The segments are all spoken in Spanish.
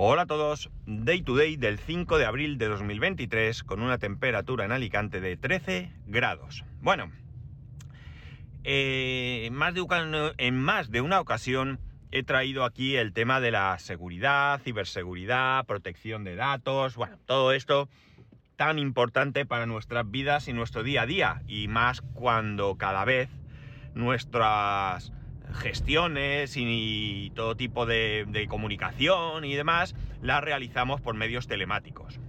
Hola a todos, Day to Day del 5 de abril de 2023 con una temperatura en Alicante de 13 grados. Bueno, eh, en más de una ocasión he traído aquí el tema de la seguridad, ciberseguridad, protección de datos, bueno, todo esto tan importante para nuestras vidas y nuestro día a día, y más cuando cada vez nuestras gestiones y, todo tipo de, comunicación y demás las realizamos por medios telemáticos.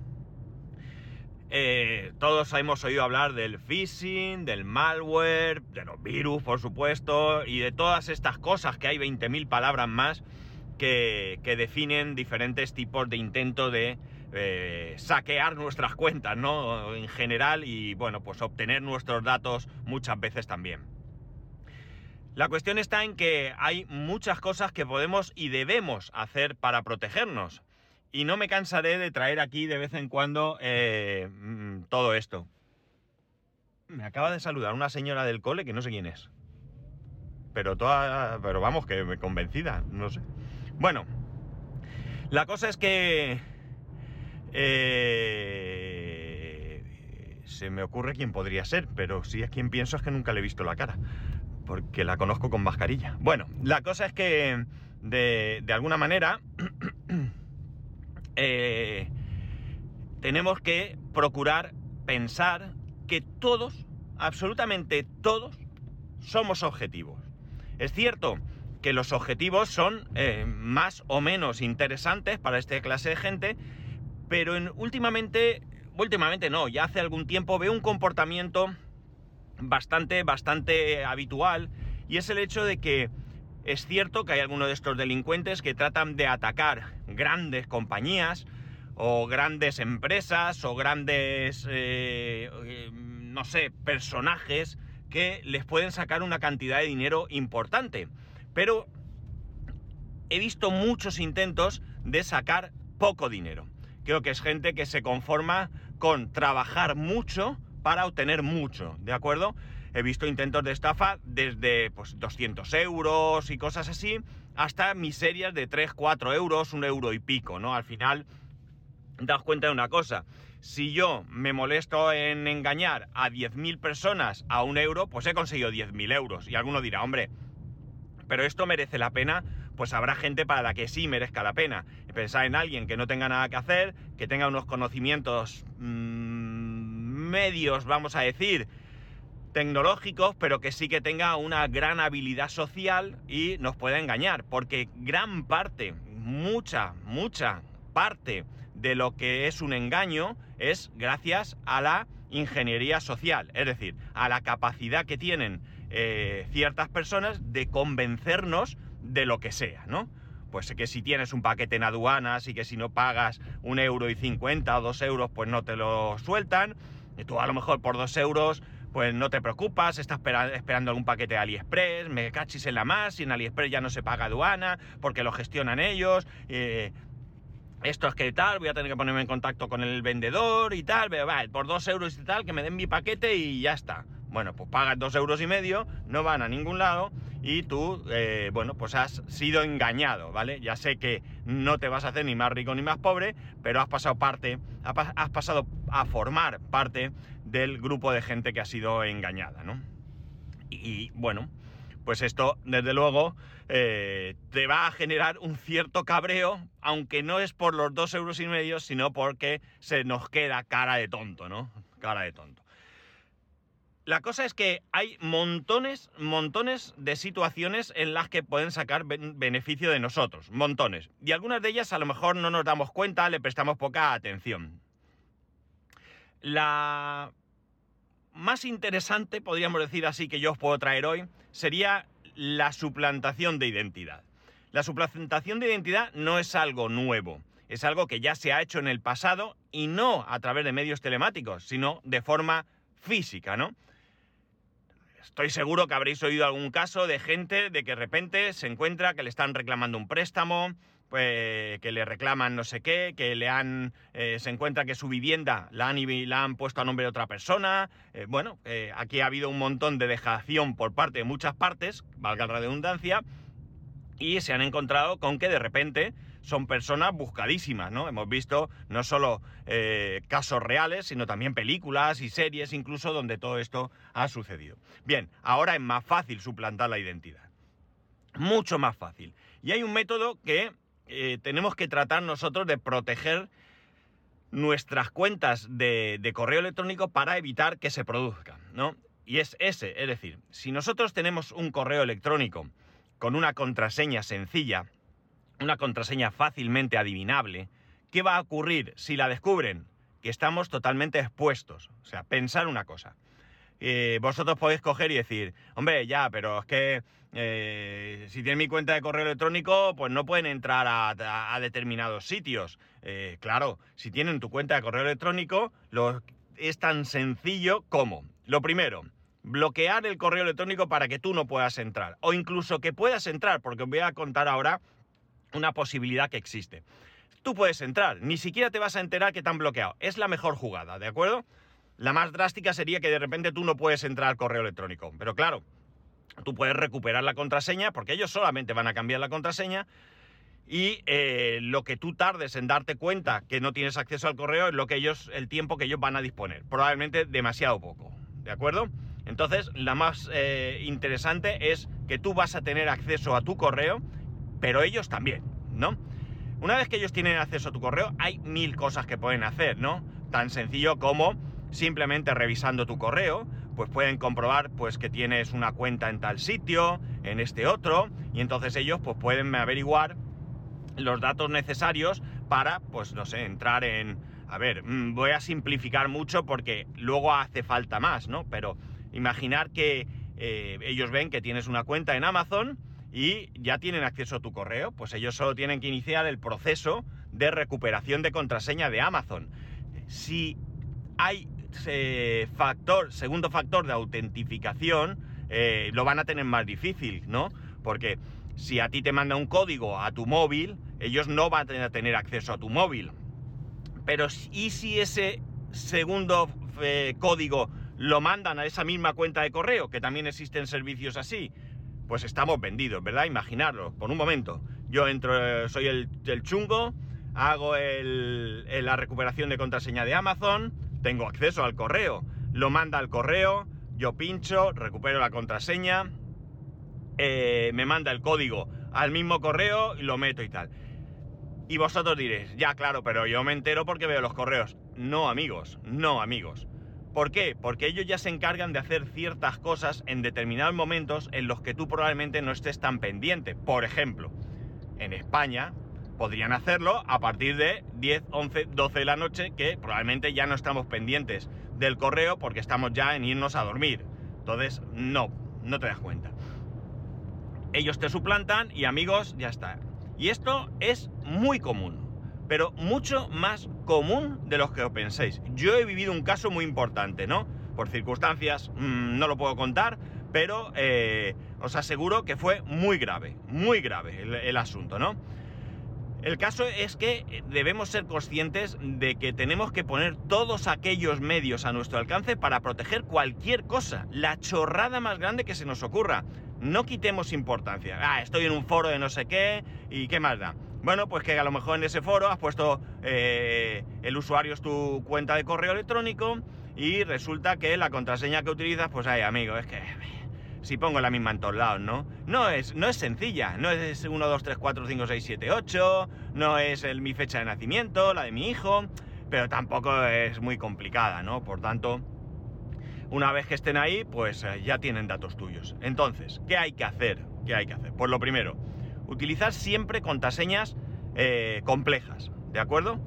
Eh, todos hemos oído hablar del phishing, del malware, de los virus, por supuesto, y de todas estas cosas que hay 20.000 palabras más que, definen diferentes tipos de intento de eh, saquear nuestras cuentas, ¿no? En general y, bueno, pues obtener nuestros datos muchas veces también. La cuestión está en que hay muchas cosas que podemos y debemos hacer para protegernos. Y no me cansaré de traer aquí de vez en cuando eh, mm, todo esto. Me acaba de saludar una señora del cole que no sé quién es. Pero toda. Pero vamos, que me convencida, no sé. Bueno, la cosa es que. Eh, se me ocurre quién podría ser, pero si es quien pienso es que nunca le he visto la cara porque la conozco con mascarilla. Bueno, la cosa es que de, alguna manera eh, tenemos que procurar pensar que todos, absolutamente todos, somos objetivos. Es cierto que los objetivos son eh, más o menos interesantes para esta clase de gente, pero en, últimamente, últimamente no, ya hace algún tiempo veo un comportamiento bastante, bastante habitual y es el hecho de que es cierto que hay algunos de estos delincuentes que tratan de atacar grandes compañías o grandes empresas o grandes, eh, eh, no sé, personajes que les pueden sacar una cantidad de dinero importante. Pero he visto muchos intentos de sacar poco dinero. Creo que es gente que se conforma con trabajar mucho para obtener mucho, ¿de acuerdo? He visto intentos de estafa desde pues, 200 euros y cosas así, hasta miserias de 3, 4 euros, un euro y pico, ¿no? Al final, daos cuenta de una cosa, si yo me molesto en engañar a 10.000 personas a un euro, pues he conseguido 10.000 euros. Y alguno dirá, hombre, pero esto merece la pena, pues habrá gente para la que sí merezca la pena. Pensar en alguien que no tenga nada que hacer, que tenga unos conocimientos... Mmm, medios, vamos a decir, tecnológicos, pero que sí que tenga una gran habilidad social y nos pueda engañar, porque gran parte, mucha, mucha parte de lo que es un engaño es gracias a la ingeniería social, es decir, a la capacidad que tienen eh, ciertas personas de convencernos de lo que sea, ¿no? Pues que si tienes un paquete en aduanas y que si no pagas un euro y cincuenta o dos euros, pues no te lo sueltan, y tú a lo mejor por dos euros, pues no te preocupas, estás esperando algún paquete de AliExpress, me cachis en la más, y en AliExpress ya no se paga aduana, porque lo gestionan ellos. Eh, esto es que tal, voy a tener que ponerme en contacto con el vendedor y tal, pero por dos euros y tal, que me den mi paquete y ya está. Bueno, pues pagas dos euros y medio, no van a ningún lado y tú, eh, bueno, pues has sido engañado, ¿vale? Ya sé que no te vas a hacer ni más rico ni más pobre, pero has pasado parte, has pasado a formar parte del grupo de gente que ha sido engañada, ¿no? Y, bueno, pues esto, desde luego, eh, te va a generar un cierto cabreo, aunque no es por los dos euros y medio, sino porque se nos queda cara de tonto, ¿no? Cara de tonto. La cosa es que hay montones, montones de situaciones en las que pueden sacar beneficio de nosotros, montones. Y algunas de ellas a lo mejor no nos damos cuenta, le prestamos poca atención. La más interesante, podríamos decir así, que yo os puedo traer hoy, sería la suplantación de identidad. La suplantación de identidad no es algo nuevo, es algo que ya se ha hecho en el pasado y no a través de medios telemáticos, sino de forma física, ¿no? Estoy seguro que habréis oído algún caso de gente de que de repente se encuentra que le están reclamando un préstamo, pues, que le reclaman no sé qué, que le han, eh, se encuentra que su vivienda la han, la han puesto a nombre de otra persona. Eh, bueno, eh, aquí ha habido un montón de dejación por parte de muchas partes, valga la redundancia, y se han encontrado con que de repente son personas buscadísimas, ¿no? Hemos visto no solo eh, casos reales, sino también películas y series incluso donde todo esto ha sucedido. Bien, ahora es más fácil suplantar la identidad. Mucho más fácil. Y hay un método que eh, tenemos que tratar nosotros de proteger nuestras cuentas de, correo electrónico para evitar que se produzcan, ¿no? Y es ese, es decir, si nosotros tenemos un correo electrónico con una contraseña sencilla, una contraseña fácilmente adivinable, ¿qué va a ocurrir si la descubren? Que estamos totalmente expuestos. O sea, pensar una cosa. Eh, vosotros podéis coger y decir, hombre, ya, pero es que eh, si tienen mi cuenta de correo electrónico, pues no pueden entrar a, determinados sitios. Eh, claro, si tienen tu cuenta de correo electrónico, lo, es tan sencillo como, lo primero, bloquear el correo electrónico para que tú no puedas entrar. O incluso que puedas entrar, porque os voy a contar ahora una posibilidad que existe. Tú puedes entrar, ni siquiera te vas a enterar que te han bloqueado. Es la mejor jugada, ¿de acuerdo? La más drástica sería que de repente tú no puedes entrar al correo electrónico. Pero claro, tú puedes recuperar la contraseña, porque ellos solamente van a cambiar la contraseña. Y eh, lo que tú tardes en darte cuenta que no tienes acceso al correo es lo que ellos, el tiempo que ellos van a disponer. Probablemente demasiado poco. ¿De acuerdo? Entonces, la más eh, interesante es que tú vas a tener acceso a tu correo, pero ellos también, ¿no? Una vez que ellos tienen acceso a tu correo, hay mil cosas que pueden hacer, ¿no? Tan sencillo como simplemente revisando tu correo, pues pueden comprobar pues que tienes una cuenta en tal sitio, en este otro, y entonces ellos pues pueden averiguar los datos necesarios para, pues no sé, entrar en... A ver, mm, voy a simplificar mucho porque luego hace falta más, ¿no? Pero Imaginar que eh, ellos ven que tienes una cuenta en Amazon y ya tienen acceso a tu correo, pues ellos solo tienen que iniciar el proceso de recuperación de contraseña de Amazon. Si hay eh, factor, segundo factor de autentificación, eh, lo van a tener más difícil, ¿no? Porque si a ti te manda un código a tu móvil, ellos no van a tener acceso a tu móvil. Pero ¿y si ese segundo código lo mandan a esa misma cuenta de correo, que también existen servicios así, pues estamos vendidos, ¿verdad? Imaginarlo, por un momento. Yo entro, soy el, chungo, hago la recuperación de contraseña de Amazon, tengo acceso al correo, lo manda al correo, yo pincho, recupero la contraseña, eh, me manda el código al mismo correo y lo meto y tal. Y vosotros diréis, ya claro, pero yo me entero porque veo los correos. No amigos, no amigos. ¿Por qué? Porque ellos ya se encargan de hacer ciertas cosas en determinados momentos en los que tú probablemente no estés tan pendiente. Por ejemplo, en España podrían hacerlo a partir de 10, 11, 12 de la noche, que probablemente ya no estamos pendientes del correo porque estamos ya en irnos a dormir. Entonces, no, no te das cuenta. Ellos te suplantan y amigos, ya está. Y esto es muy común pero mucho más común de lo que os penséis. Yo he vivido un caso muy importante, ¿no? Por circunstancias mm, no lo puedo contar, pero eh, os aseguro que fue muy grave, muy grave el, asunto, ¿no? El caso es que debemos ser conscientes de que tenemos que poner todos aquellos medios a nuestro alcance para proteger cualquier cosa, la chorrada más grande que se nos ocurra. No quitemos importancia. Ah, estoy en un foro de no sé qué y qué más da. Bueno, pues que a lo mejor en ese foro has puesto eh, el usuario es tu cuenta de correo electrónico y resulta que la contraseña que utilizas, pues ay amigo, es que si pongo la misma en todos lados, ¿no? No es, no es sencilla, no es 1, 2, 3, 4, 5, 6, 7, 8, no es mi fecha de nacimiento, la de mi hijo, pero tampoco es muy complicada, ¿no? Por tanto, una vez que estén ahí, pues eh, ya tienen datos tuyos. Entonces, ¿qué hay que hacer? ¿Qué hay que hacer? Pues lo primero, utilizar siempre contraseñas eh, complejas, ¿de acuerdo?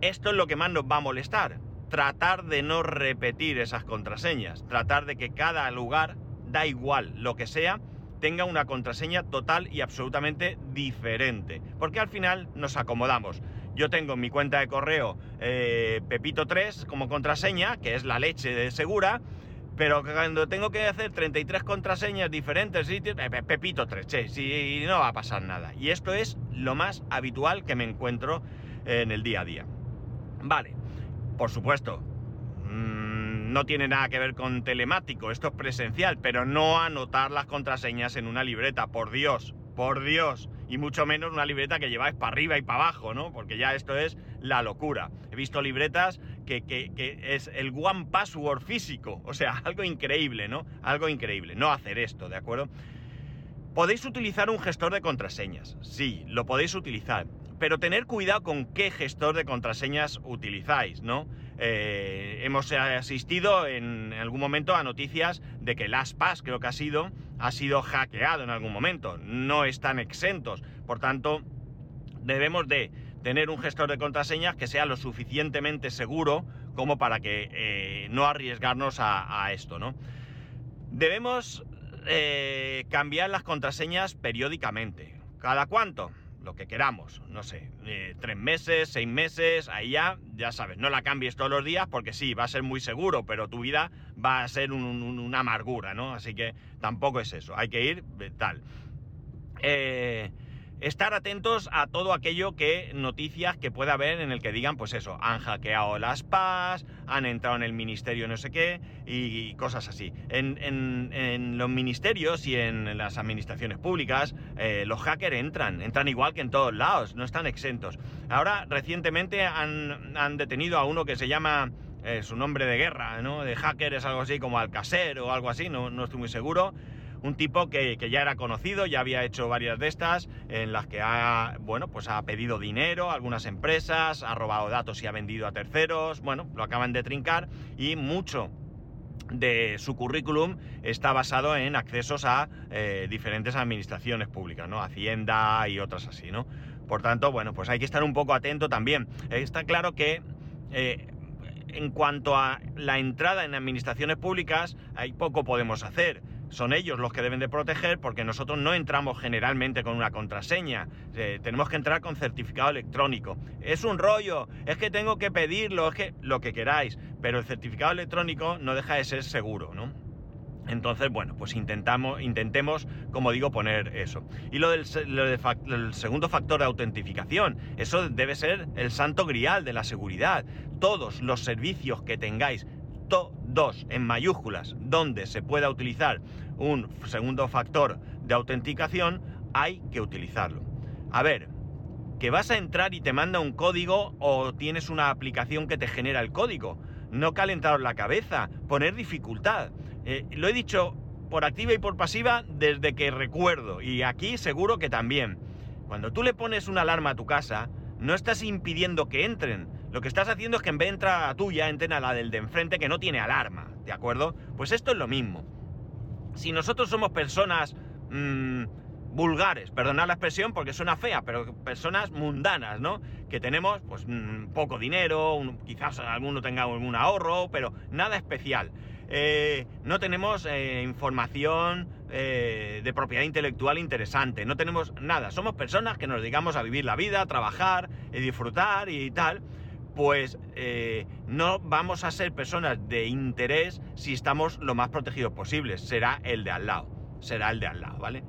Esto es lo que más nos va a molestar. Tratar de no repetir esas contraseñas. Tratar de que cada lugar, da igual lo que sea, tenga una contraseña total y absolutamente diferente. Porque al final nos acomodamos. Yo tengo en mi cuenta de correo eh, Pepito3 como contraseña, que es la leche de segura, pero cuando tengo que hacer 33 contraseñas diferentes sitios, pepito 3, che, no va a pasar nada. Y esto es lo más habitual que me encuentro en el día a día. Vale, por supuesto, mm, no tiene nada que ver con telemático, esto es presencial, pero no anotar las contraseñas en una libreta, por Dios, por Dios. y mucho menos una libreta que lleváis para arriba y para abajo, ¿no? Porque ya esto es la locura. He visto libretas que, es el one password físico, o sea, algo increíble, ¿no? Algo increíble. No hacer esto, ¿de acuerdo? Podéis utilizar un gestor de contraseñas, sí, lo podéis utilizar, pero tener cuidado con qué gestor de contraseñas utilizáis, ¿no? Eh, hemos asistido en algún momento a noticias de que LastPass, creo que ha sido, ha sido hackeado en algún momento. No están exentos. Por tanto, debemos de tener un gestor de contraseñas que sea lo suficientemente seguro como para que eh, no arriesgarnos a, esto, ¿no? Debemos eh, cambiar las contraseñas periódicamente. ¿Cada cuánto? lo que queramos, no sé, eh, tres meses, seis meses, ahí ya, ya sabes, no la cambies todos los días porque sí, va a ser muy seguro, pero tu vida va a ser una amargura, ¿no? Así que tampoco es eso, hay que ir tal. Estar atentos a todo aquello que noticias que pueda haber en el que digan, pues eso, han hackeado las PAS, han entrado en el ministerio no sé qué y, cosas así. En, los ministerios y en las administraciones públicas, eh, los hackers entran, entran igual que en todos lados, no están exentos. Ahora, recientemente han, detenido a uno que se llama... Eh, su nombre de guerra, ¿no? De hacker es algo así como Alcacer o algo así, no, no estoy muy seguro un tipo que, ya era conocido, ya había hecho varias de estas, en las que ha, bueno, pues ha pedido dinero a algunas empresas, ha robado datos y ha vendido a terceros, bueno, lo acaban de trincar y mucho de su currículum está basado en accesos a eh, diferentes administraciones públicas, ¿no? Hacienda y otras así, ¿no? Por tanto, bueno, pues hay que estar un poco atento también. Está claro que eh, en cuanto a la entrada en administraciones públicas, hay poco podemos hacer son ellos los que deben de proteger porque nosotros no entramos generalmente con una contraseña, eh, tenemos que entrar con certificado electrónico. Es un rollo, es que tengo que pedirlo, es que lo que queráis, pero el certificado electrónico no deja de ser seguro, ¿no? Entonces, bueno, pues intentamos, intentemos, como digo, poner eso. Y lo del, segundo factor de autentificación, eso debe ser el santo grial de la seguridad. Todos los servicios que tengáis todos en mayúsculas donde se pueda utilizar un segundo factor de autenticación, hay que utilizarlo. A ver, que vas a entrar y te manda un código o tienes una aplicación que te genera el código. No calentaros la cabeza, poner dificultad. Eh, lo he dicho por activa y por pasiva desde que recuerdo, y aquí seguro que también. Cuando tú le pones una alarma a tu casa, no estás impidiendo que entren, lo que estás haciendo es que en vez de entrar a la tuya, entren a la del de enfrente que no tiene alarma, ¿de acuerdo? Pues esto es lo mismo. Si nosotros somos personas mm, vulgares, perdonad la expresión porque suena fea, pero personas mundanas, ¿no? Que tenemos pues mm, poco dinero, quizás alguno tenga algún ahorro, pero nada especial. Eh, no tenemos eh, información eh, de propiedad intelectual interesante, no tenemos nada. Somos personas que nos dedicamos a vivir la vida, a trabajar, y disfrutar y tal pues eh, no vamos a ser personas de interés si estamos lo más protegidos posibles. Será el de al lado. Será el de al lado, ¿vale?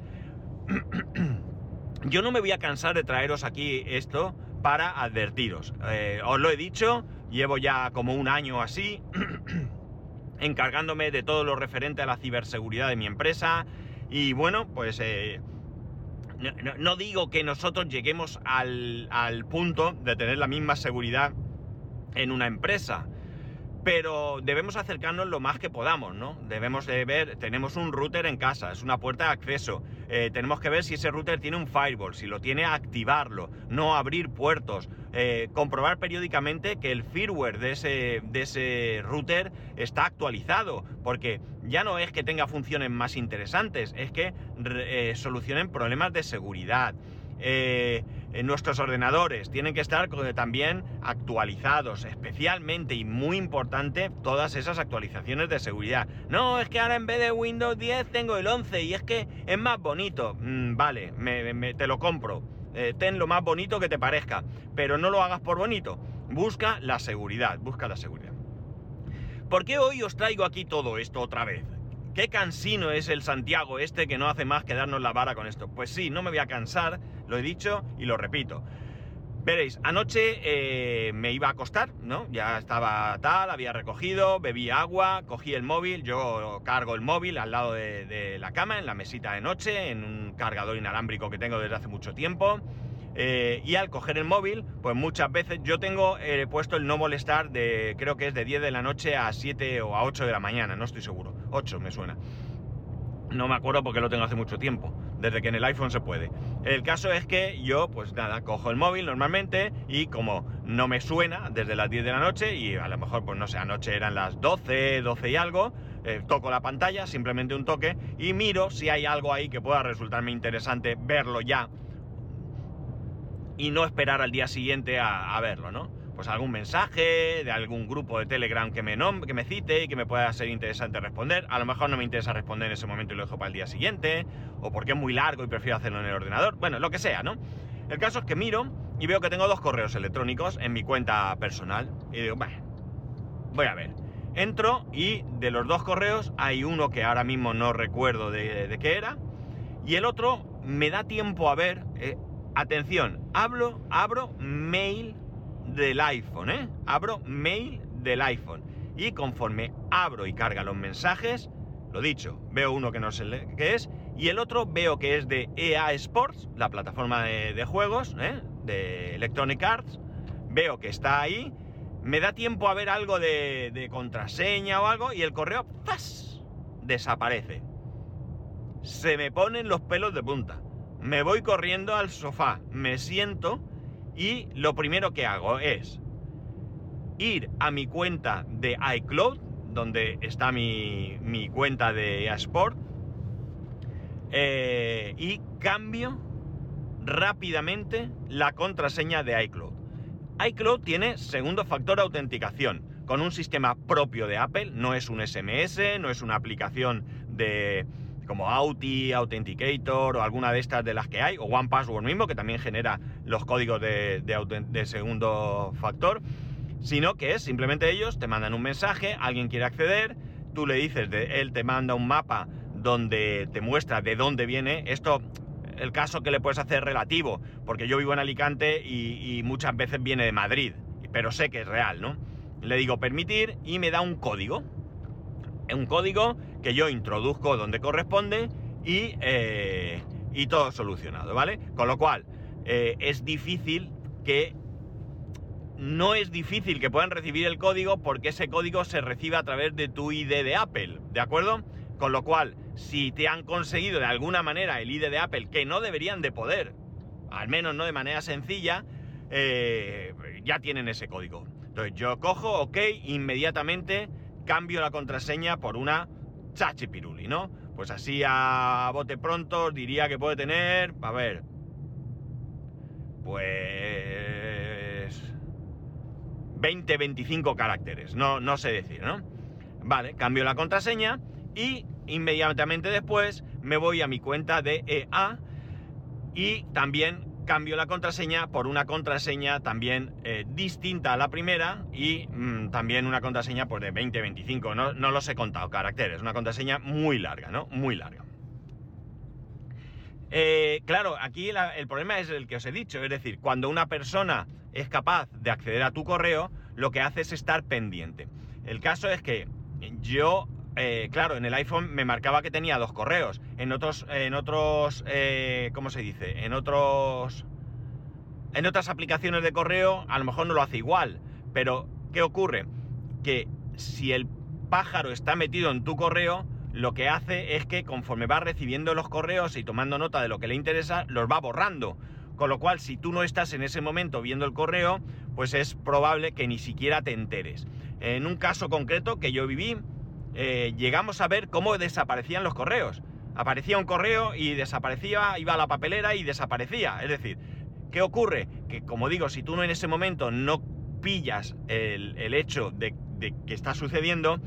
Yo no me voy a cansar de traeros aquí esto para advertiros. Eh, os lo he dicho, llevo ya como un año así encargándome de todo lo referente a la ciberseguridad de mi empresa. Y bueno, pues eh, no, digo que nosotros lleguemos al, al punto de tener la misma seguridad en una empresa. Pero debemos acercarnos lo más que podamos, ¿no? Debemos de ver, tenemos un router en casa, es una puerta de acceso. Eh, tenemos que ver si ese router tiene un firewall, si lo tiene, activarlo, no abrir puertos. Eh, comprobar periódicamente que el firmware de ese, de ese router está actualizado, porque ya no es que tenga funciones más interesantes, es que eh, solucionen problemas de seguridad. En nuestros ordenadores tienen que estar también actualizados, especialmente y muy importante todas esas actualizaciones de seguridad. No, es que ahora en vez de Windows 10 tengo el 11 y es que es más bonito. Mm, vale, me, te lo compro. Eh, ten lo más bonito que te parezca, pero no lo hagas por bonito. Busca la seguridad, busca la seguridad. ¿Por qué hoy os traigo aquí todo esto otra vez? Qué cansino es el Santiago este que no hace más que darnos la vara con esto. Pues sí, no me voy a cansar, lo he dicho y lo repito. Veréis, anoche eh, me iba a acostar, ¿no? Ya estaba tal, había recogido, bebí agua, cogí el móvil, yo cargo el móvil al lado de, la cama, en la mesita de noche, en un cargador inalámbrico que tengo desde hace mucho tiempo. Eh, y al coger el móvil, pues muchas veces yo tengo eh, puesto el no molestar de, creo que es de 10 de la noche a 7 o a 8 de la mañana, no estoy seguro. 8 me suena. No me acuerdo porque lo tengo hace mucho tiempo desde que en el iPhone se puede. El caso es que yo, pues nada, cojo el móvil normalmente y como no me suena desde las 10 de la noche y a lo mejor, pues no sé, anoche eran las 12, 12 y algo, eh, toco la pantalla, simplemente un toque y miro si hay algo ahí que pueda resultarme interesante verlo ya y no esperar al día siguiente a verlo, ¿no? Pues algún mensaje de algún grupo de Telegram que me, que me cite y que me pueda ser interesante responder. A lo mejor no me interesa responder en ese momento y lo dejo para el día siguiente, o porque es muy largo y prefiero hacerlo en el ordenador. Bueno, lo que sea, ¿no? El caso es que miro y veo que tengo dos correos electrónicos en mi cuenta personal. Y digo, bueno, voy a ver. Entro y de los dos correos hay uno que ahora mismo no recuerdo de, qué era. Y el otro me da tiempo a ver. Eh, atención, hablo, abro mail del iPhone, ¿eh? Abro mail del iPhone. Y conforme abro y carga los mensajes, lo dicho, veo uno que no sé qué es, y el otro veo que es de EA Sports, la plataforma de, juegos, ¿eh? de Electronic Arts. Veo que está ahí, me da tiempo a ver algo de, contraseña o algo, y el correo ¡zas! desaparece. Se me ponen los pelos de punta. Me voy corriendo al sofá, me siento y lo primero que hago es ir a mi cuenta de iCloud, donde está mi, cuenta de Sport, eh, y cambio rápidamente la contraseña de iCloud. iCloud tiene segundo factor de autenticación, con un sistema propio de Apple, no es un SMS, no es una aplicación de, como Auti, Authenticator o alguna de estas de las que hay, o One Password mismo, que también genera los códigos de, segundo factor, sino que es simplemente ellos te mandan un mensaje, alguien quiere acceder, tú le dices, de, él te manda un mapa donde te muestra de dónde viene. Esto, el caso que le puedes hacer relativo, porque yo vivo en Alicante y, y muchas veces viene de Madrid, pero sé que es real, ¿no? Le digo permitir y me da un código. Un código que yo introduzco donde corresponde y, eh, y todo solucionado, ¿vale? Con lo cual, eh, es difícil que... No es difícil que puedan recibir el código porque ese código se recibe a través de tu ID de Apple, ¿de acuerdo? Con lo cual, si te han conseguido de alguna manera el ID de Apple, que no deberían de poder, al menos no de manera sencilla, eh, ya tienen ese código. Entonces yo cojo, ok, inmediatamente cambio la contraseña por una Piruli, ¿no? Pues así a bote pronto diría que puede tener, a ver, pues 20, 25 caracteres, no, no sé decir, ¿no? Vale, cambio la contraseña y inmediatamente después me voy a mi cuenta de EA y también cambio la contraseña por una contraseña también eh, distinta a la primera y mm, también una contraseña pues, de 20, 25, no, no los he contado, caracteres, una contraseña muy larga, ¿no? Muy larga. Eh, claro, aquí el problema es el que os he dicho, es decir, cuando una persona es capaz de acceder a tu correo, lo que hace es estar pendiente. El caso es que yo eh, claro, en el iPhone me marcaba que tenía dos correos. En otros, en otros, eh, ¿cómo se dice? En otros, en otras aplicaciones de correo a lo mejor no lo hace igual. Pero, ¿qué ocurre? Que si el pájaro está metido en tu correo, lo que hace es que conforme va recibiendo los correos y tomando nota de lo que le interesa, los va borrando. Con lo cual, si tú no estás en ese momento viendo el correo, pues es probable que ni siquiera te enteres. En un caso concreto que yo viví, eh, llegamos a ver cómo desaparecían los correos. Aparecía un correo y desaparecía, iba a la papelera y desaparecía. Es decir, ¿qué ocurre? Que como digo, si tú no en ese momento no pillas el, hecho de, que está sucediendo,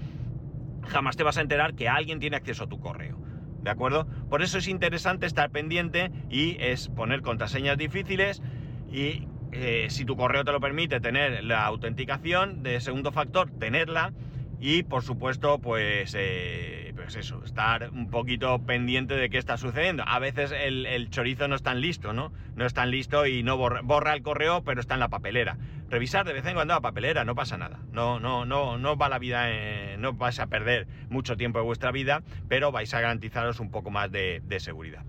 jamás te vas a enterar que alguien tiene acceso a tu correo. ¿De acuerdo? Por eso es interesante estar pendiente y es poner contraseñas difíciles y eh, si tu correo te lo permite tener la autenticación de segundo factor, tenerla y por supuesto, pues, eh, pues eso, estar un poquito pendiente de qué está sucediendo. A veces el, chorizo no es tan listo, ¿no? No es tan listo y no borra, el correo, pero está en la papelera. Revisar de vez en cuando la papelera, no pasa nada. No, no, no, no va la vida, no vais a perder mucho tiempo de vuestra vida, pero vais a garantizaros un poco más de, seguridad.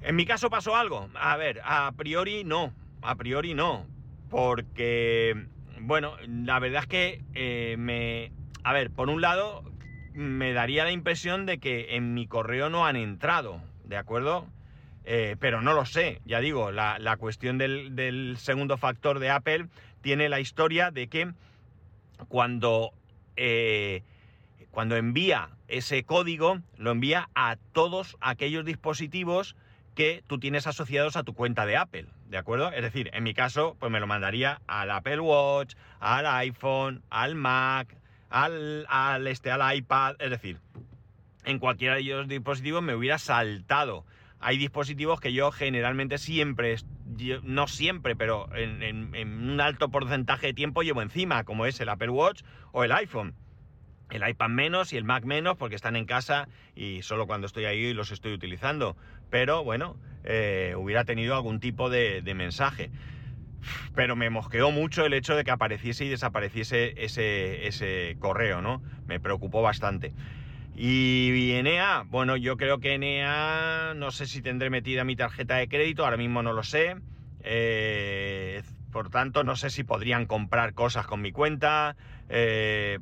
En mi caso pasó algo. A ver, a priori no. A priori no. Porque, bueno, la verdad es que eh, me... A ver, por un lado, me daría la impresión de que en mi correo no han entrado, ¿de acuerdo? Eh, pero no lo sé, ya digo, la, cuestión del, segundo factor de Apple tiene la historia de que cuando, eh, cuando envía ese código, lo envía a todos aquellos dispositivos que tú tienes asociados a tu cuenta de Apple, ¿de acuerdo? Es decir, en mi caso, pues me lo mandaría al Apple Watch, al iPhone, al Mac, al, este, al iPad, es decir, en cualquiera de ellos dispositivos me hubiera saltado. Hay dispositivos que yo generalmente siempre, no siempre, pero en, un alto porcentaje de tiempo llevo encima, como es el Apple Watch o el iPhone. El iPad menos y el Mac menos porque están en casa y solo cuando estoy ahí los estoy utilizando. Pero bueno, eh, hubiera tenido algún tipo de mensaje pero me mosqueó mucho el hecho de que apareciese y desapareciese ese, correo, ¿no? Me preocupó bastante. Y Enea, bueno, yo creo que Enea, no sé si tendré metida mi tarjeta de crédito, ahora mismo no lo sé. Eh, por tanto, no sé si podrían comprar cosas con mi cuenta. Eh,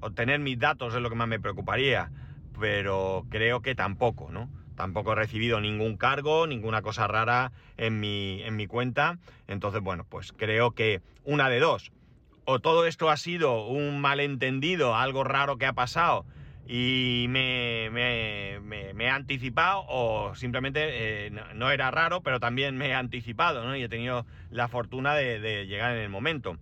obtener mis datos es lo que más me preocuparía, pero creo que tampoco, ¿no? Tampoco he recibido ningún cargo, ninguna cosa rara en mi, en mi cuenta. Entonces, bueno, pues creo que una de dos. O todo esto ha sido un malentendido, algo raro que ha pasado y me, he anticipado o simplemente eh, no, era raro, pero también me he anticipado, ¿no? Y he tenido la fortuna de, llegar en el momento.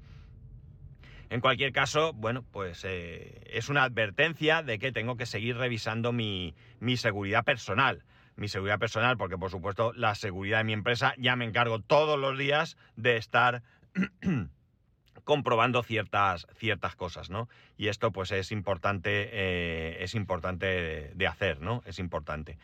En cualquier caso, bueno, pues eh, es una advertencia de que tengo que seguir revisando mi, mi seguridad personal. Mi seguridad personal, porque por supuesto la seguridad de mi empresa ya me encargo todos los días de estar comprobando ciertas, ciertas cosas, ¿no? Y esto pues es importante, eh, es importante de hacer, ¿no? Es importante.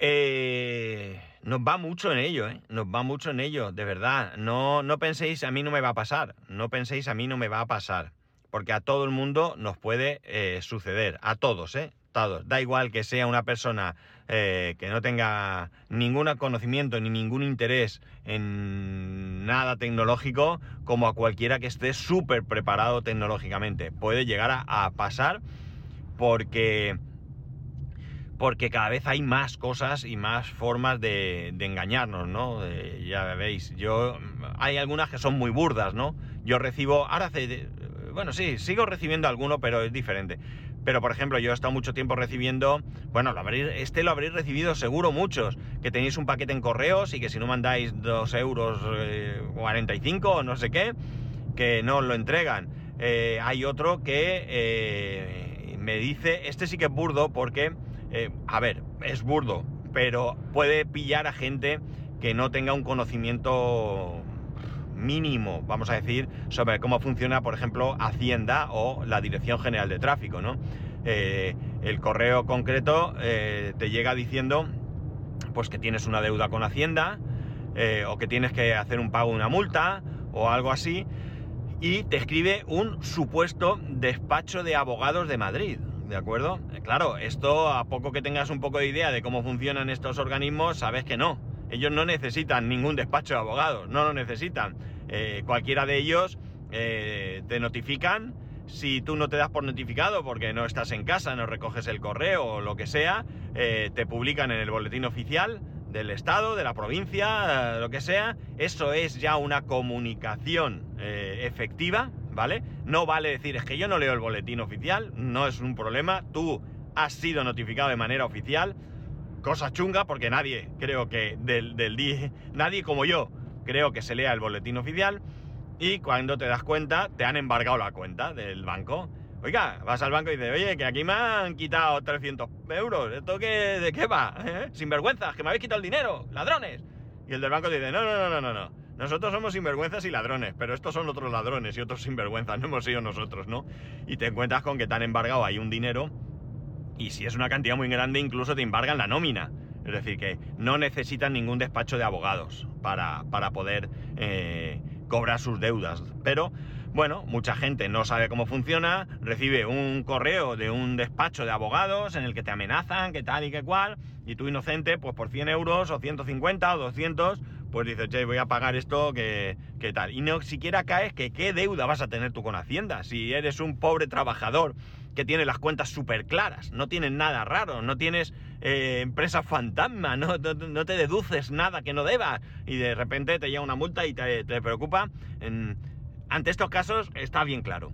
Eh, nos va mucho en ello, ¿eh? Nos va mucho en ello, de verdad. No, no penséis, a mí no me va a pasar. No penséis, a mí no me va a pasar. Porque a todo el mundo nos puede eh, suceder. A todos, ¿eh? Da igual que sea una persona eh, que no tenga ningún conocimiento ni ningún interés en nada tecnológico, como a cualquiera que esté súper preparado tecnológicamente. Puede llegar a, pasar porque porque cada vez hay más cosas y más formas de, engañarnos, ¿no? ya veis, yo hay algunas que son muy burdas, ¿no? Yo recibo, ahora hace, bueno, sí, sigo recibiendo alguno, pero es diferente. Pero, por ejemplo, yo he estado mucho tiempo recibiendo, bueno, lo este lo habréis recibido seguro muchos, que tenéis un paquete en correos y que si no mandáis 2 euros 45 eh, o no sé qué, que no lo entregan. Eh, hay otro que eh, me dice, este sí que es burdo porque, a ver, es burdo, pero puede pillar a gente que no tenga un conocimiento mínimo, vamos a decir, sobre cómo funciona, por ejemplo, Hacienda o la Dirección General de Tráfico, ¿no? Eh, el correo concreto eh, te llega diciendo pues que tienes una deuda con Hacienda eh, o que tienes que hacer un pago de una multa o algo así y te escribe un supuesto despacho de abogados de Madrid. ¿De acuerdo? Claro, esto a poco que tengas un poco de idea de cómo funcionan estos organismos, sabes que no. Ellos no necesitan ningún despacho de abogados, no lo necesitan. Eh, cualquiera de ellos eh, te notifican. Si tú no te das por notificado porque no estás en casa, no recoges el correo o lo que sea, eh, te publican en el boletín oficial del Estado, de la provincia, lo que sea. Eso es ya una comunicación efectiva, ¿vale? No vale decir, es que yo no leo el boletín oficial, no es un problema. Tú has sido notificado de manera oficial. Cosa chunga porque nadie, creo que del, del día, nadie como yo, creo que se lea el boletín oficial y cuando te das cuenta te han embargado la cuenta del banco. Oiga, vas al banco y dices, oye, que aquí me han quitado 300 euros, ¿esto qué, de qué va? ¿Eh? Sinvergüenzas, que me habéis quitado el dinero, ladrones. Y el del banco dice, no, no, no, no, no, no. Nosotros somos sinvergüenzas y ladrones, pero estos son otros ladrones y otros sinvergüenzas, no hemos sido nosotros, ¿no? Y te encuentras con que te han embargado ahí un dinero y si es una cantidad muy grande incluso te embargan la nómina. Es decir, que no necesitan ningún despacho de abogados para, para poder eh, cobrar sus deudas. Pero, bueno, mucha gente no sabe cómo funciona, recibe un correo de un despacho de abogados en el que te amenazan, que tal y que cual, y tú inocente, pues por 100 euros o 150 o 200, pues dices, che, voy a pagar esto, que, tal. Y no siquiera caes que qué deuda vas a tener tú con Hacienda. Si eres un pobre trabajador que tiene las cuentas súper claras, no tienes nada raro, no tienes eh, empresa fantasma, no, no, te deduces nada que no debas, y de repente te llega una multa y te, preocupa. Ante estos casos está bien claro.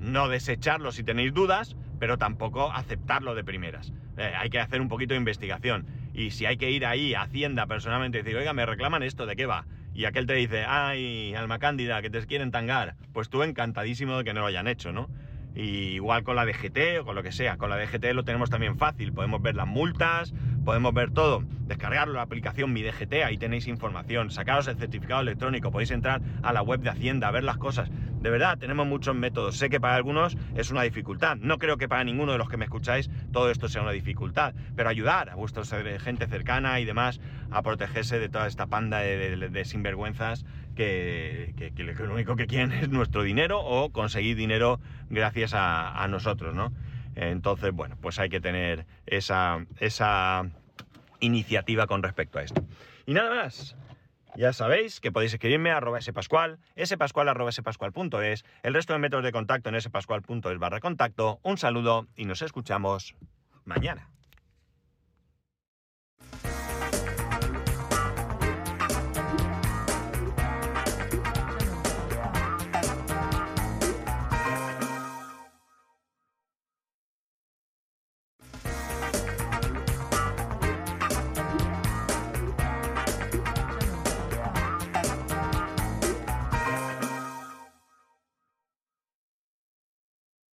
No desecharlo si tenéis dudas, pero tampoco aceptarlo de primeras. Eh, hay que hacer un poquito de investigación. Y si hay que ir ahí a Hacienda personalmente y decir, oiga, me reclaman esto, ¿de qué va? Y aquel te dice, ay, alma cándida, que te quieren tangar, pues tú encantadísimo de que no lo hayan hecho, ¿no? Y igual con la DGT o con lo que sea. Con la DGT lo tenemos también fácil. Podemos ver las multas, podemos ver todo. Descargarlo la aplicación Mi DGT, ahí tenéis información. Sacaros el certificado electrónico, podéis entrar a la web de Hacienda, ver las cosas. De verdad, tenemos muchos métodos. Sé que para algunos es una dificultad. No creo que para ninguno de los que me escucháis todo esto sea una dificultad. Pero ayudar a vuestra gente cercana y demás a protegerse de toda esta panda de, sinvergüenzas que, lo único que quieren es nuestro dinero o conseguir dinero gracias a, nosotros, ¿no? Entonces, bueno, pues hay que tener esa, esa iniciativa con respecto a esto. Y nada más. Ya sabéis que podéis escribirme a arroba spascual, spascual.es, el resto de métodos de contacto en spascual.es barra contacto. Un saludo y nos escuchamos mañana.